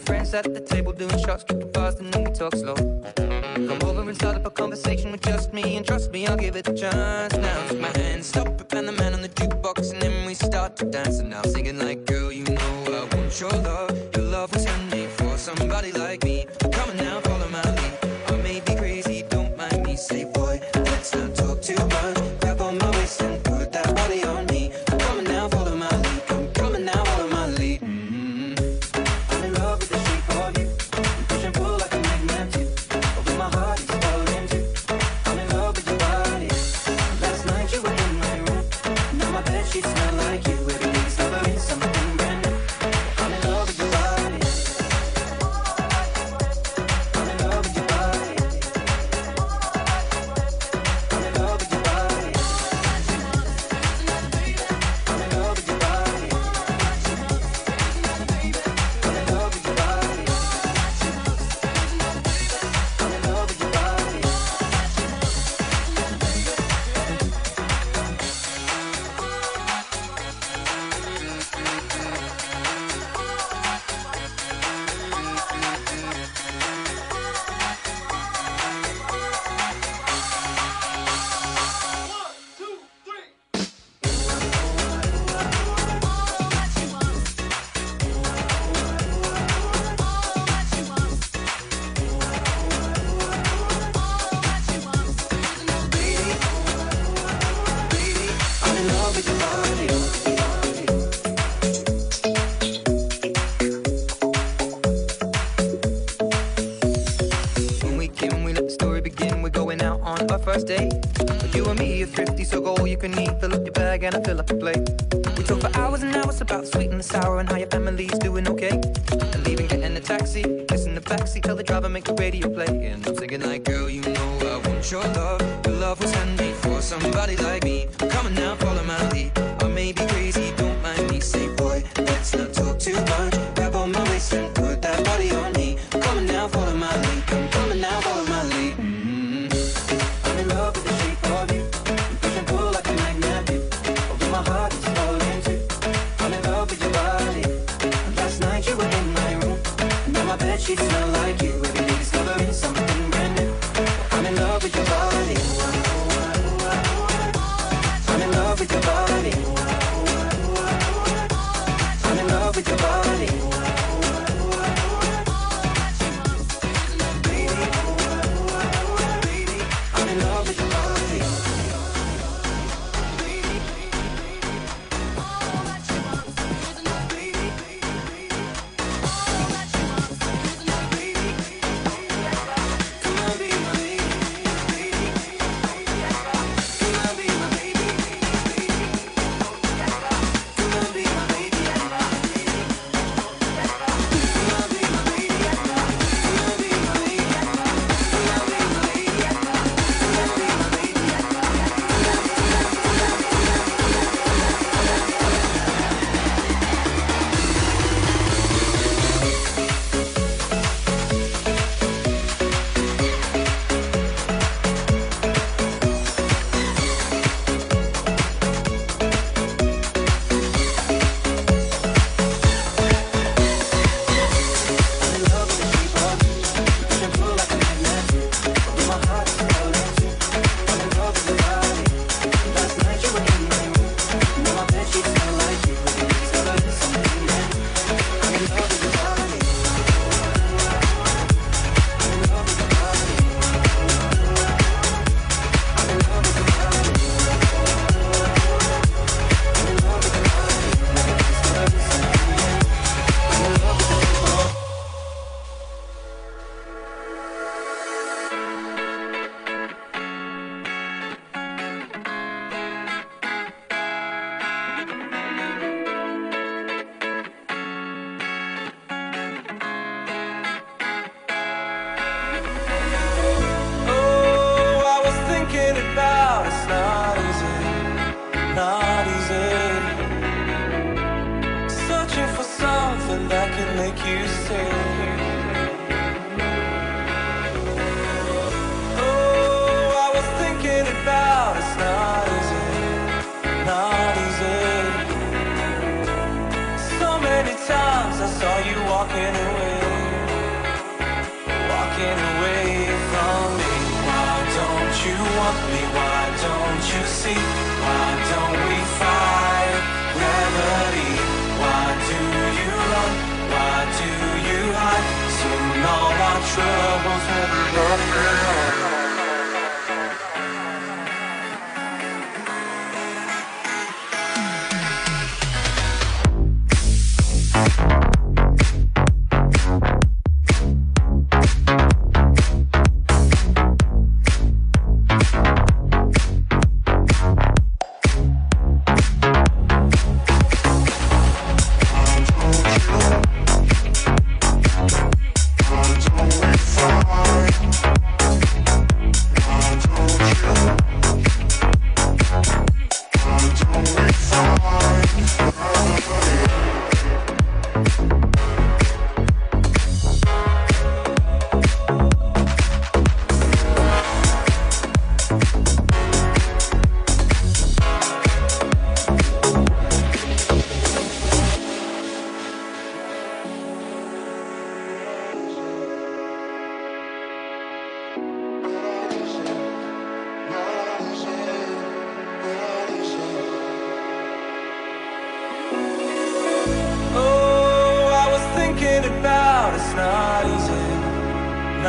friends at the table doing shots, tripping fast, and then we talk slow. Come over and start up a conversation with just me, and trust me, I'll give it a chance. Now take my hand, stop it, and the man on the jukebox, and then we start to dance. And now singing like, girl, all you can eat. Fill up your bag and I fill up your plate. We talk for hours and hours about the sweet and the sour and how your family's doing okay. And leaving, getting a taxi, kissing the backseat, tell the driver make the radio play. And I'm singing like, girl, you know I want your love.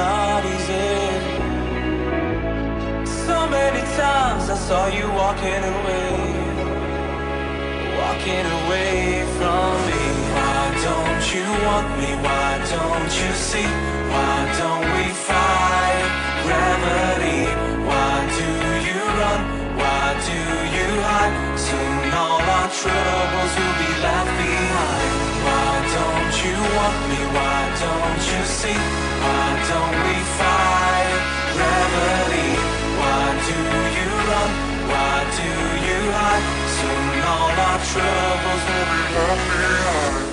not easy. So many times I saw you walking away, walking away from me. Why don't you want me? Why don't you see? Why don't we fight gravity? Why do you run? Why do you hide? Soon all our troubles will be left behind want me, why don't you see? Why don't we fight gravity? Why do you run? Why do you hide? Soon all our troubles will be behind.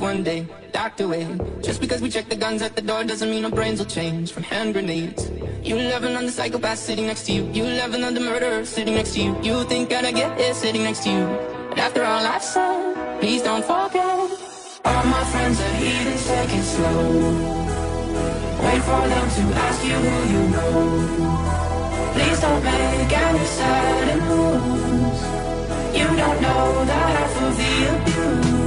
One day, docked away. Just because we check the guns at the door doesn't mean our brains will change from hand grenades. You loving on the psychopath sitting next to you. You loving on the murderer sitting next to you. You think I'd get it sitting next to you. But after all I've said, please don't forget. All my friends are heathens, take it slow. Wait for them to ask you who you know. Please don't make any sudden moves. You don't know the half of the abuse.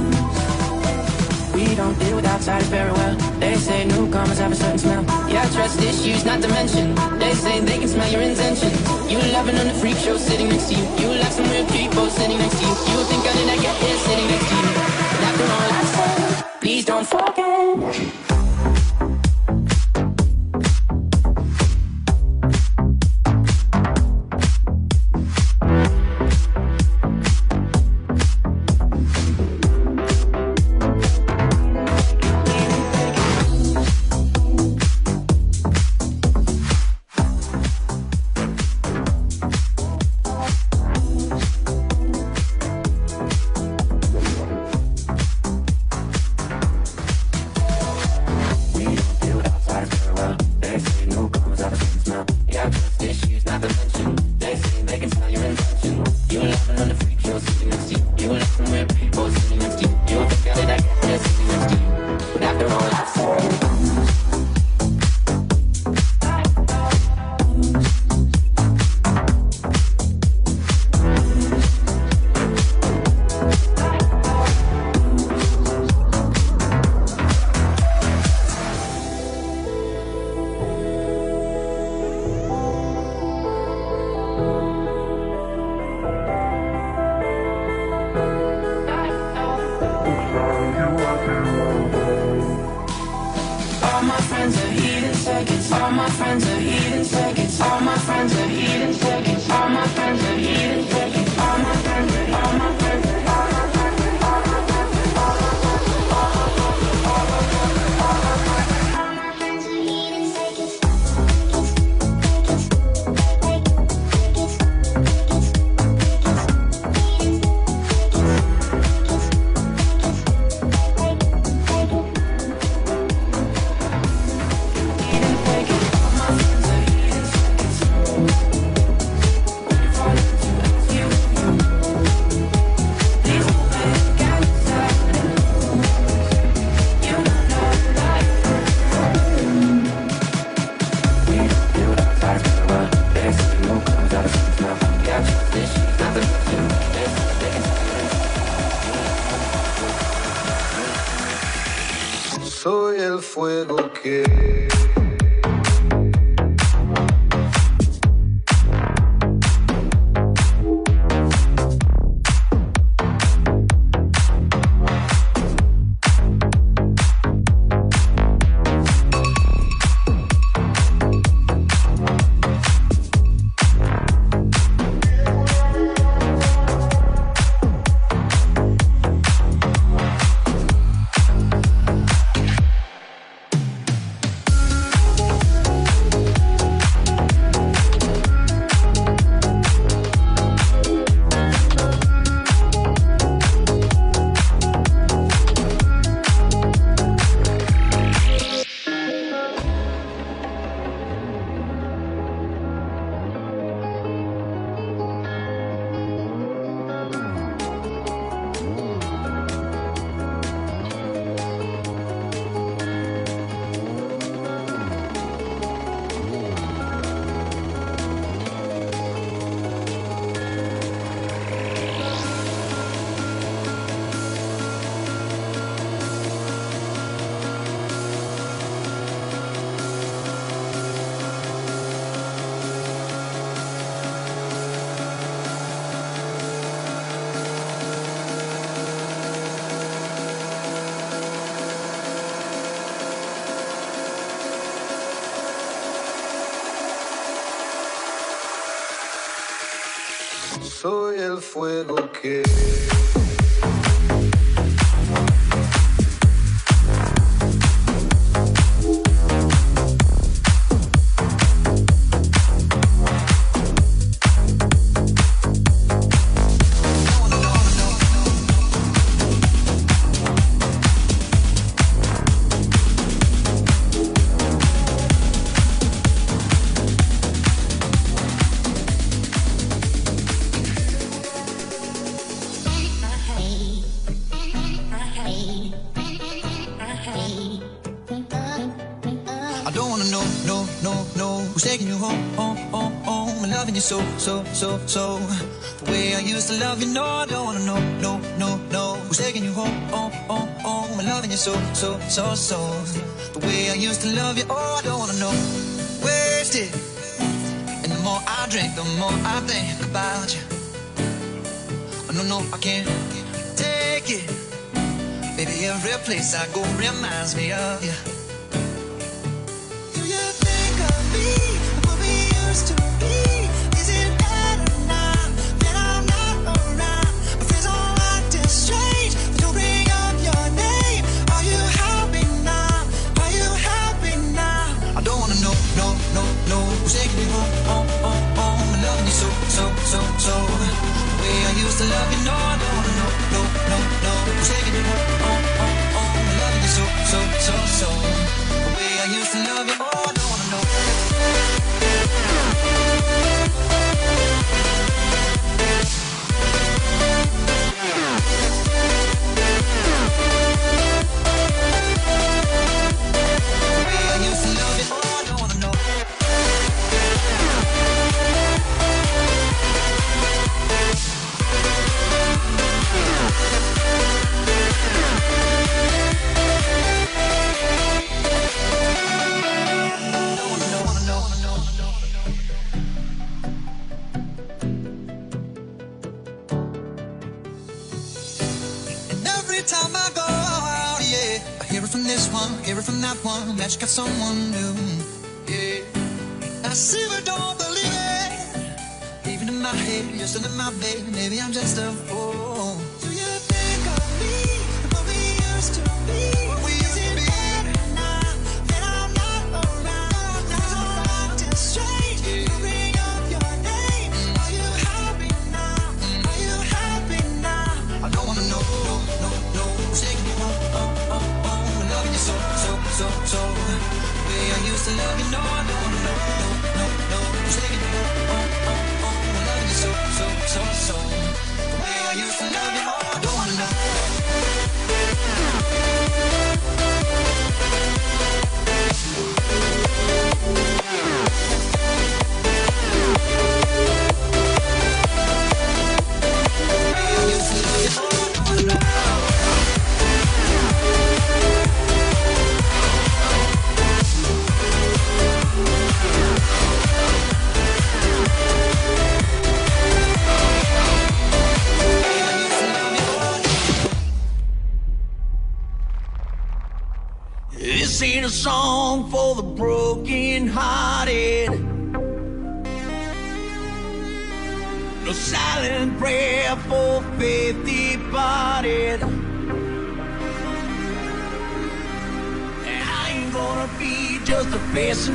Don't deal with outsiders very well. They say newcomers have a certain smell. Yeah, trust issues, not to mention. They say they can smell your intentions. You loving on the freak show sitting next to you. You like some weird people sitting next to you. You think I did not get here sitting next to you. que fuego que so, so, so, The way I used to love you, oh I don't wanna know. Wasted And the more I drink, the more I think about you. Oh, No, no, I can't take it. Baby, every place I go reminds me of you like it's someone new. Yeah. I see but don't believe it. Even in my head, you're still in my bed. Maybe I'm just a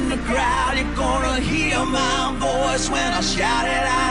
Tommy when I shout it down.